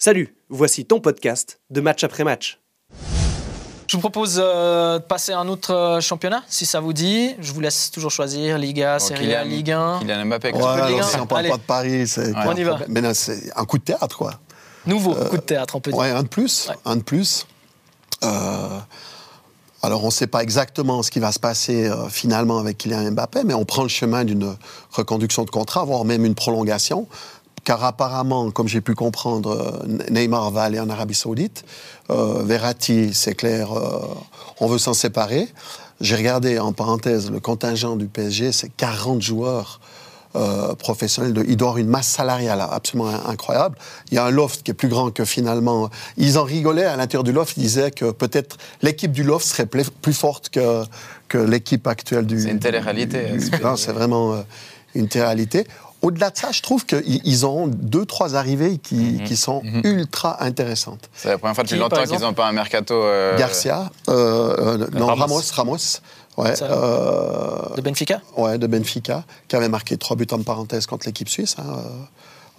Salut, voici ton podcast de match après match. Je vous propose euh, de passer à un autre euh, championnat, si ça vous dit. Je vous laisse toujours choisir Liga, Serie A, Kylian- Ligue 1. Kylian Mbappé. Ouais, alors, si on parle Allez. pas de Paris, c'est. On y va. Mais c'est un coup de théâtre, quoi. Nouveau coup de théâtre, on peut dire. Ouais, un de plus. Ouais. Un de plus. Euh, alors, on ne sait pas exactement ce qui va se passer euh, finalement avec Kylian Mbappé, mais on prend le chemin d'une reconduction de contrat, voire même une prolongation. Car apparemment, comme j'ai pu comprendre, euh, Neymar va aller en Arabie Saoudite. Euh, Verratti, c'est clair, euh, on veut s'en séparer. J'ai regardé en parenthèse le contingent du PSG, c'est 40 joueurs euh, professionnels. De, il doit avoir une masse salariale absolument in- incroyable. Il y a un loft qui est plus grand que finalement. Ils en rigolaient à l'intérieur du loft. Ils disaient que peut-être l'équipe du loft serait plus, plus forte que, que l'équipe actuelle du. C'est une télé-réalité, du- ce non, c'est vraiment une télé-réalité. Au-delà de ça, je trouve qu'ils ils ont deux, trois arrivées qui, Mhm. qui sont ultra intéressantes. C'est la première fois depuis Qui, longtemps qu'ils n'ont pas un mercato. euh, Garcia, euh, euh, non, Ramos. Ramos, Ramos, ouais, Ça. euh, De Benfica? ouais, de Benfica, qui avait marqué trois buts en parenthèse contre l'équipe suisse hein, euh,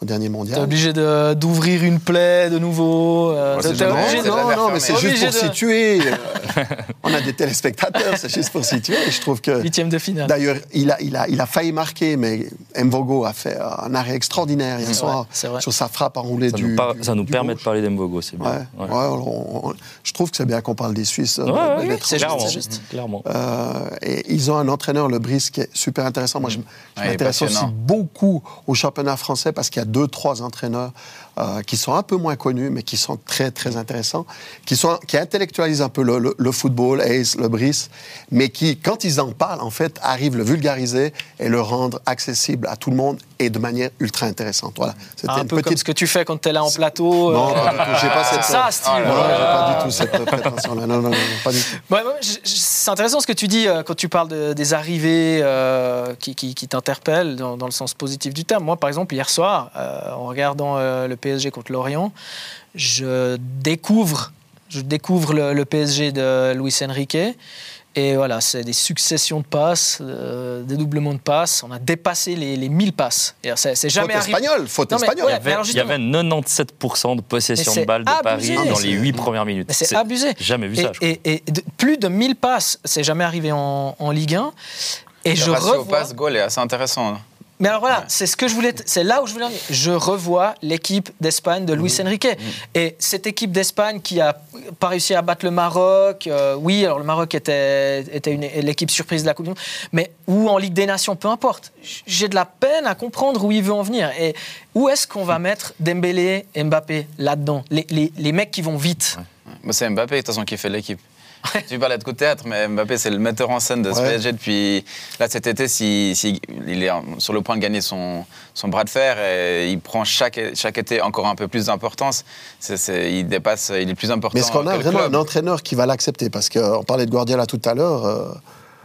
au dernier T'es mondial. obligé de- d'ouvrir une plaie de nouveau. euh, t'es- t'es jamais- obligé jamais non, non, mais c'est Obligé juste pour de- situer. euh, on a des téléspectateurs, c'est juste pour situer. Et je trouve que. Huitième de finale. D'ailleurs, il a, il, a, il a failli marquer, mais Mvogo a fait un arrêt extraordinaire hier C'est soir vrai, c'est vrai. sur sa frappe enroulée Ça du. nous, par- du- ça nous du permet de parler d'Embogo, c'est bien. Ouais, Ouais. ouais, on- on- je trouve que c'est bien qu'on parle des Suisses. euh, Ouais, de- ouais, de oui, l'étranger. c'est juste, clairement, c'est juste. clairement. Euh, et ils ont un entraîneur, le Brice, qui est super intéressant. Moi, je, m'intéresse aussi beaucoup au championnat français parce qu'il y a deux, trois entraîneurs euh, qui sont un peu moins connus, mais qui sont très, très intéressants, qui, sont, qui intellectualisent un peu le, le- le football, Ace, le Brice, mais qui, quand ils en parlent, en fait, arrivent le vulgariser et le rendre accessible à tout le monde et de manière ultra intéressante. Voilà. C'était Un une peu comme petite ce que tu fais quand t'es là en plateau. Non, euh. J'ai pas cette. C'est ça, Steve. Non, là. j'ai pas du tout cette prétention-là. Non, non, non, pas du tout. Ouais, c'est intéressant ce que tu dis euh, quand tu parles de- des arrivées euh, qui, qui- qui t'interpellent dans, dans le sens positif du terme. Moi, par exemple, hier soir, en regardant le PSG contre Lorient, je découvre, je découvre le, le PSG de Luis Enrique. Et voilà, c'est des successions de passes, euh, des doublements de passes. On a dépassé les, les 1000 passes. C'est Faute jamais arrivé. espagnole, faute Non, mais espagnole. ouais, Il y avait, alors il y avait 97% de possession de balles de abusé. Paris dans les 8 premières minutes. C'est abusé. Jamais vu Et, ça, je crois. et- et de- plus de 1000 passes, c'est jamais arrivé en, en Ligue 1. Et Le je ratio revois. passe-goal est assez intéressant. Mais alors voilà, Ouais. c'est ce que je voulais. C'est là où je voulais en venir. Je revois l'équipe d'Espagne de Mmh. Luis Enrique. Et cette équipe d'Espagne qui a pas réussi à battre le Maroc. euh, oui, alors le Maroc était, était l'équipe surprise de la Coupe du Monde. Mais ou en Ligue des Nations, peu importe. J'ai de la peine à comprendre où il veut en venir. Et où est-ce qu'on va mettre Dembélé Mbappé là-dedans? Les, les- les mecs qui vont vite. Moi, c'est Mbappé, de toute façon, qui fait l'équipe. tu parlais de coup de théâtre, mais Mbappé, c'est le metteur en scène de ce Ouais. PSG depuis. Là, cet été, si, si- il est sur le point de gagner son, son bras de fer et il prend chaque, chaque été encore un peu plus d'importance. C'est- c'est- il dépasse, il est plus important. Mais est-ce qu'on a vraiment club. un entraîneur qui va l'accepter? Parce qu'on parlait de Guardiola tout à l'heure. euh,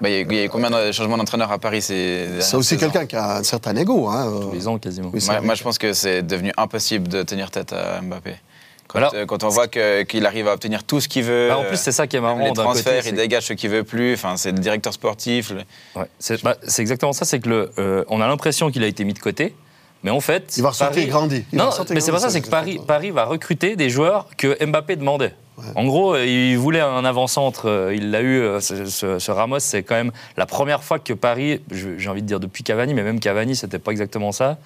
Bah, il, y a, il y a eu combien de changements d'entraîneur à Paris ces c'est aussi quelqu'un qui a un certain ego. Hein, euh. Tous les ans, quasiment. Oui, Moi, je pense que c'est devenu impossible de tenir tête à Mbappé. Quand, Alors, euh, quand on voit qu'il arrive à obtenir tout ce qu'il veut. Bah, en plus, c'est ça qui est marrant Les transferts, côté, il dégage ce qu'il veut plus. Enfin, c'est le directeur sportif. le- Ouais, c'est bah, c'est exactement ça, c'est que le, euh, on a l'impression qu'il a été mis de côté, mais en fait, Il va ressortir Paris- grandi. Il Non, mais c'est pas ça, c'est que Paris, va recruter des joueurs que Mbappé demandait. En gros, euh, il voulait un avant-centre, il l'a eu. Ce, ce- ce Ramos, c'est quand même la première fois que Paris, j'ai envie de dire depuis Cavani, mais même Cavani, c'était pas exactement ça.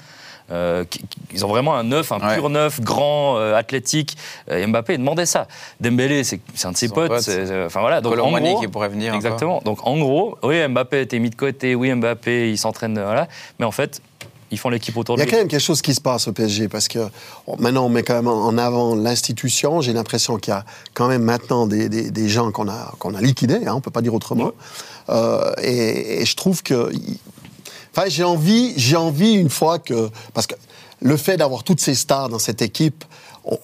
Euh, ils ont vraiment un neuf, un Ouais. pur neuf, grand, euh, athlétique. Euh, Mbappé demandait ça. Dembélé, c'est un de ses Son potes. Enfin voilà. Donc en gros, qui pourrait venir. encore. Exactement. Donc en gros, oui, Mbappé a été mis de côté, oui, Mbappé, il s'entraîne, voilà. Mais en fait, ils font l'équipe autour Il de y a lui. quand même quelque chose qui se passe au PSG parce que bon, maintenant on met quand même en avant l'institution. J'ai l'impression qu'il y a quand même maintenant des, des- des gens qu'on a, qu'on a liquidés, hein, on peut pas dire autrement. Euh, et, et je trouve que. Enfin, j'ai envie, j'ai envie une fois que. Parce que le fait d'avoir toutes ces stars dans cette équipe,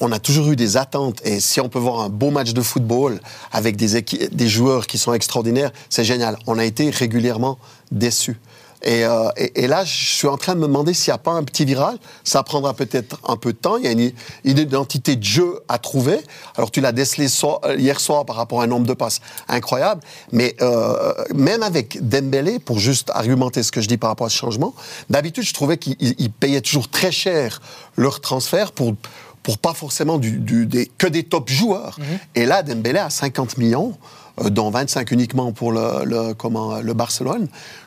on, a toujours eu des attentes. Et si on peut voir un beau match de football avec des, des joueurs qui sont extraordinaires, c'est génial. On a été régulièrement déçus. Et, euh, et- et là, je suis en train de me demander s'il n'y a pas un petit virage. Ça prendra peut-être un peu de temps. Il y a une, une identité de jeu à trouver. Alors, tu l'as décelé so- euh, hier soir par rapport à un nombre de passes incroyable. Mais euh, même avec Dembélé, pour juste argumenter ce que je dis par rapport à ce changement, d'habitude, je trouvais qu'ils ils- ils payaient toujours très cher leur transfert pour pour pas forcément du, du- des, que des top joueurs. Et là, Dembélé a 50 millions, euh, dont 25 uniquement pour le, le, comment, le Barcelone.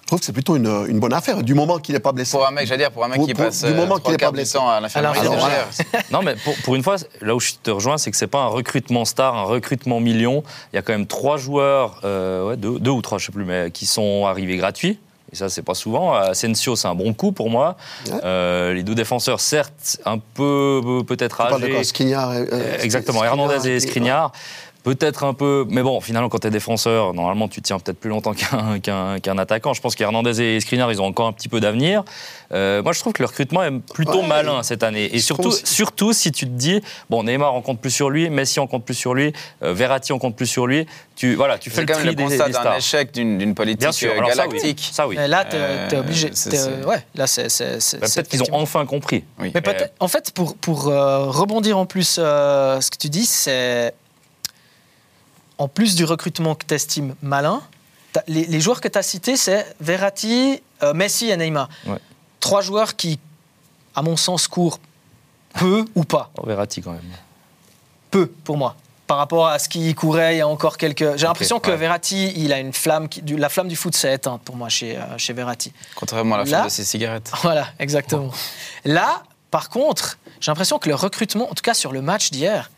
Je trouve que c'est plutôt une, une bonne affaire, du moment qu'il n'est pas blessé. Pour un mec, j'allais dire, pour un mec Pour- qui pour- passe du euh, moment trois qu'il est pas blessé. à l'infirmerie Alors, de voilà. Non, mais pour, pour une fois, là où je te rejoins, c'est que c'est pas un recrutement star, un recrutement million. Il y a quand même trois joueurs, euh, ouais, deux, deux ou trois, je sais plus, mais qui sont arrivés gratuits. Et ça, c'est pas souvent. Asensio, c'est un bon coup pour moi. Ouais. Euh, les deux défenseurs, certes, un peu euh, peut-être de âgés. quoi Skriniar, euh, Euh, euh, Exactement, Skriniar Hernandez et et- Skriniar. Peut-être un peu, mais bon, finalement, quand tu es défenseur, normalement, tu tiens peut-être plus longtemps qu'un qu'un- qu'un attaquant. Je pense qu'Hernandez et Skriniar, ils ont encore un petit peu d'avenir. Euh, moi, je trouve que le recrutement est plutôt Ouais, malin cette année. Et surtout, surtout, si tu te dis, bon, Neymar, on compte plus sur lui, Messi, on compte plus sur lui, euh, Verratti, on compte plus sur lui. Tu, voilà, tu fais le quand même tri le des, constat d'un échec d'une politique Bien sûr, euh, alors ça, oui. galactique. Ça, oui. Mais là, t'es Euh, t'es obligé. c'est- Ouais, là, c'est. Bah, Peut-être qu'ils ont enfin compris. Oui. Mais peut-être, en fait, pour, pour euh, rebondir en plus, euh, ce que tu dis, c'est. En plus du recrutement que tu estimes malin, les, les joueurs que tu as cités, c'est Verratti, euh, Messi et Neymar. Ouais. Trois joueurs qui, à mon sens, courent peu ou pas. Oh, Verratti, quand même. Peu, pour moi. Par rapport à ce qui courait il y a encore quelques. J'ai l'impression que ouais. Verratti, il a une flamme. Qui... du- La flamme du foot s'est éteinte pour moi chez, euh, chez Verratti. Contrairement à la Là- fin de ses cigarettes. Voilà, exactement. Là, par contre, j'ai l'impression que le recrutement, en tout cas sur le match d'hier,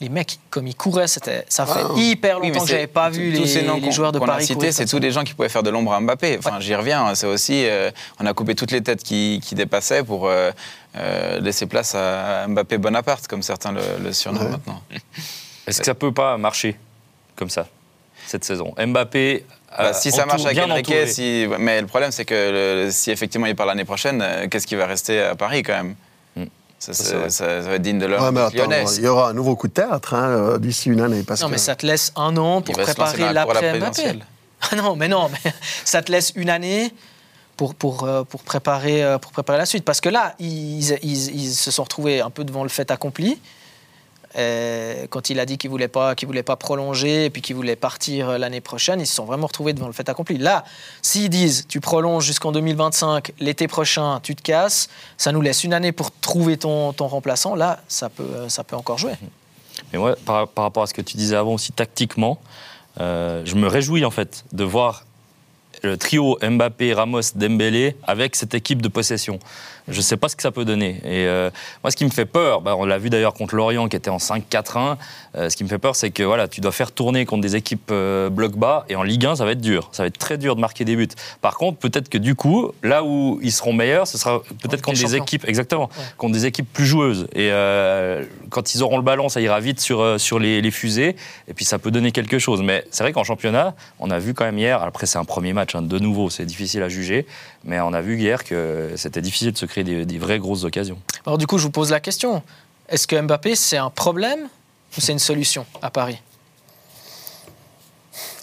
les mecs, comme ils couraient, c'était, ça fait hyper Oui, mais longtemps que c'est- j'avais pas vu tous les, ces noms les joueurs de a Paris courir c'est tous des gens qui pouvaient faire de l'ombre à Mbappé. Enfin, j'y reviens. C'est aussi, euh, on a coupé toutes les têtes qui, qui dépassaient pour euh, euh, laisser place à Mbappé Bonaparte, comme certains le, le surnomment Ouais. maintenant. Est-ce que ça peut pas marcher comme ça, cette saison? Mbappé. Bah, si ça marche avec Enrique, si... mais le problème c'est que le- si effectivement il part l'année prochaine, qu'est-ce qui va rester à Paris quand même? Ça, va être digne de Ouais, l'heure mais attends, lyonnais. il y aura un nouveau coup de théâtre hein, euh, d'ici une année. Parce Non, que... mais ça te laisse un an pour préparer dans la cour à la l'après Mbappé. présidentielle. Ah non, mais non, mais ça te laisse une année pour, pour, euh, pour, préparer, euh, pour préparer la suite. Parce que là, ils, ils, ils se sont retrouvés un peu devant le fait accompli. Euh, quand il a dit qu'il voulait pas, voulait pas prolonger et puis qu'il voulait partir euh, l'année prochaine, ils se sont vraiment retrouvés devant le fait accompli. Là, s'ils disent tu prolonges jusqu'en 2025, l'été prochain tu te casses, ça nous laisse une année pour trouver ton, remplaçant. Là, ça peut, euh, ça peut encore jouer. Mais moi, par, rapport à ce que tu disais avant aussi tactiquement, je me réjouis en fait de voir le trio Mbappé, Ramos, Dembélé avec cette équipe de possession. Je ne sais pas ce que ça peut donner. Et euh, moi, ce qui me fait peur, bah, on l'a vu d'ailleurs contre Lorient qui était en 5-4-1, euh, ce qui me fait peur, c'est que voilà, tu dois faire tourner contre des équipes euh, bloc bas et en Ligue 1, ça va être dur. Ça va être très dur de marquer des buts. Par contre, peut-être que du coup, là où ils seront meilleurs, ce sera peut-être contre des équipes, exactement, Ouais. contre des équipes plus joueuses. Et quand ils auront le ballon, ça ira vite sur, sur les, les fusées. Et puis ça peut donner quelque chose. Mais c'est vrai qu'en championnat, on a vu quand même hier, après c'est un premier match, hein, de nouveau, c'est difficile à juger, mais on a vu hier que c'était difficile de se créer des, des vraies grosses occasions. Alors du coup, je vous pose la question. Est-ce que Mbappé, c'est un problème ou c'est une solution à Paris?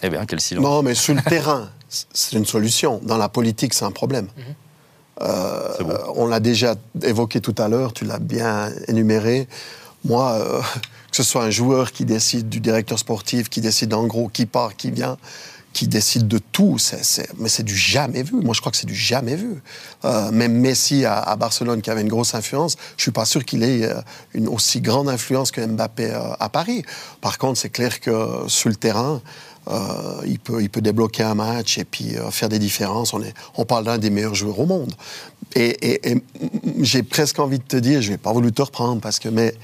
Eh bien, quel silence. Non, mais sur le terrain, c'est une solution. Dans la politique, c'est un problème. Euh, C'est beau. on l'a déjà évoqué tout à l'heure, tu l'as bien énuméré. Moi, euh, que ce soit un joueur qui décide du directeur sportif, qui décide en gros qui part, qui vient, qui décide de tout, c'est- c'est- mais c'est du jamais vu. Moi, je crois que c'est du jamais vu. Euh, même Messi à, Barcelone, qui avait une grosse influence, je suis pas sûr qu'il ait euh, une aussi grande influence que Mbappé euh, à Paris. Par contre, c'est clair que sur le terrain, euh, il, peut, il peut débloquer un match et puis euh, faire des différences. On, est, on parle d'un des meilleurs joueurs au monde. Et, et- et j'ai presque envie de te dire, je vais pas voulu te reprendre parce que mais,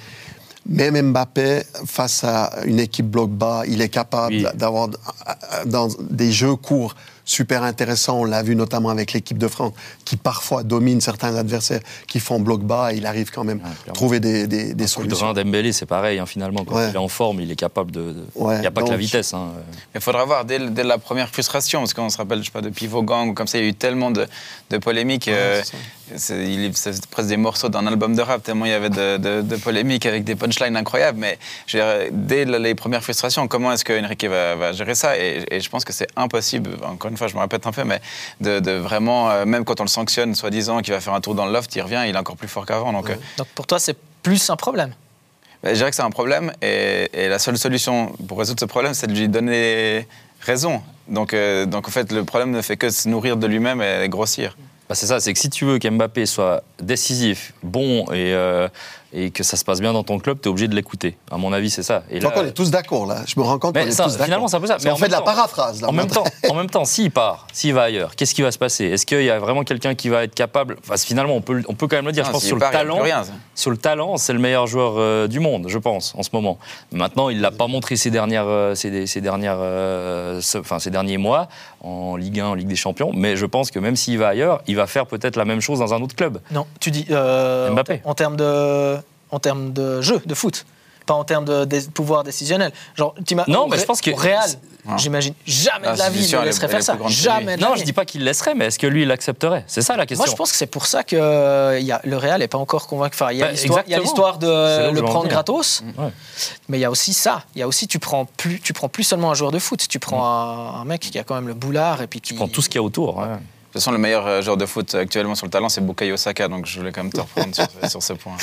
même Mbappé, face à une équipe bloc bas, il est capable Oui. d'avoir euh, dans des jeux courts super intéressants. On l'a vu notamment avec l'équipe de France, qui parfois domine certains adversaires qui font bloc bas. Et il arrive quand même Ouais, à trouver des, des, des Le solutions. drain d'Embélé, c'est pareil, hein, finalement. Quand Ouais. il est en forme, il est capable de. Il Ouais, n'y a pas que la vitesse. hein. Il faudra voir dès, dès la première frustration, parce qu'on se rappelle, je sais pas, de Pivot Gang ou comme ça, il y a eu tellement de, de polémiques. euh, c'est presque des morceaux d'un album de rap, tellement il y avait de, de- de polémiques avec des punchlines incroyables. Mais je veux dire, dès les premières frustrations, comment est-ce que Enrique va, va gérer ça? Et, et je pense que c'est impossible, encore une fois, je me répète un peu, mais de, de vraiment, euh, même quand on le sanctionne, soi-disant, qu'il va faire un tour dans le loft, il revient, il est encore plus fort qu'avant. Donc, euh, Donc pour toi, c'est plus un problème? bah, je dirais que c'est un problème et, et la seule solution pour résoudre ce problème, c'est de lui donner raison. Donc, euh, donc en fait, le problème ne fait que se nourrir de lui-même et grossir. Bah, c'est ça, c'est que si tu veux qu'Mbappé soit décisif, bon et euh, et que ça se passe bien dans ton club, tu es obligé de l'écouter. À mon avis, c'est ça. Et Je crois qu'on est tous d'accord là. Je me rends compte qu'on est ça, tous d'accord. finalement, c'est un peu ça. Mais en fait de la paraphrase là. En même temps, en même temps, s'il part, s'il va ailleurs, qu'est-ce qui va se passer? Est-ce qu'il y a vraiment quelqu'un qui va être capable? Enfin, finalement, on peut, on peut quand même le dire. Non, je pense s'il sur le part, talent, rien, sur le talent, c'est le meilleur joueur euh, du monde, je pense, en ce moment. Maintenant, il l'a pas montré ces dernières, euh, ces, ces dernières, euh, ce- enfin ces derniers mois en Ligue 1, en Ligue des Champions. Mais je pense que même s'il va ailleurs, il va faire peut-être la même chose dans un autre club. Non, tu dis euh, Mbappé. En, termes de, en termes de jeu, de foot, pas en termes de, dé- pouvoir décisionnel. Genre, Non, mais je pense que- au Real, j'imagine jamais Ah, de la vie il laisserait faire ça. Jamais. de la Non, je dis pas qu'il le laisserait, mais est-ce que lui, il l'accepterait? C'est ça la question. Moi, je pense que c'est pour ça que euh, il y a, le Real n'est pas encore convaincu. Enfin, il y a Bah, l'histoire- de le prendre gratos, Ouais. mais il y a aussi ça. Il y a aussi, tu prends plus, tu prends plus seulement un joueur de foot. Tu prends un, un mec qui a quand même le boulard et puis qui Tu prends tout ce qu'il y a autour. ouais. De toute façon, le meilleur euh, joueur de foot actuellement sur le talent, c'est Bukayo Saka, donc je voulais quand même te reprendre sur, sur ce point.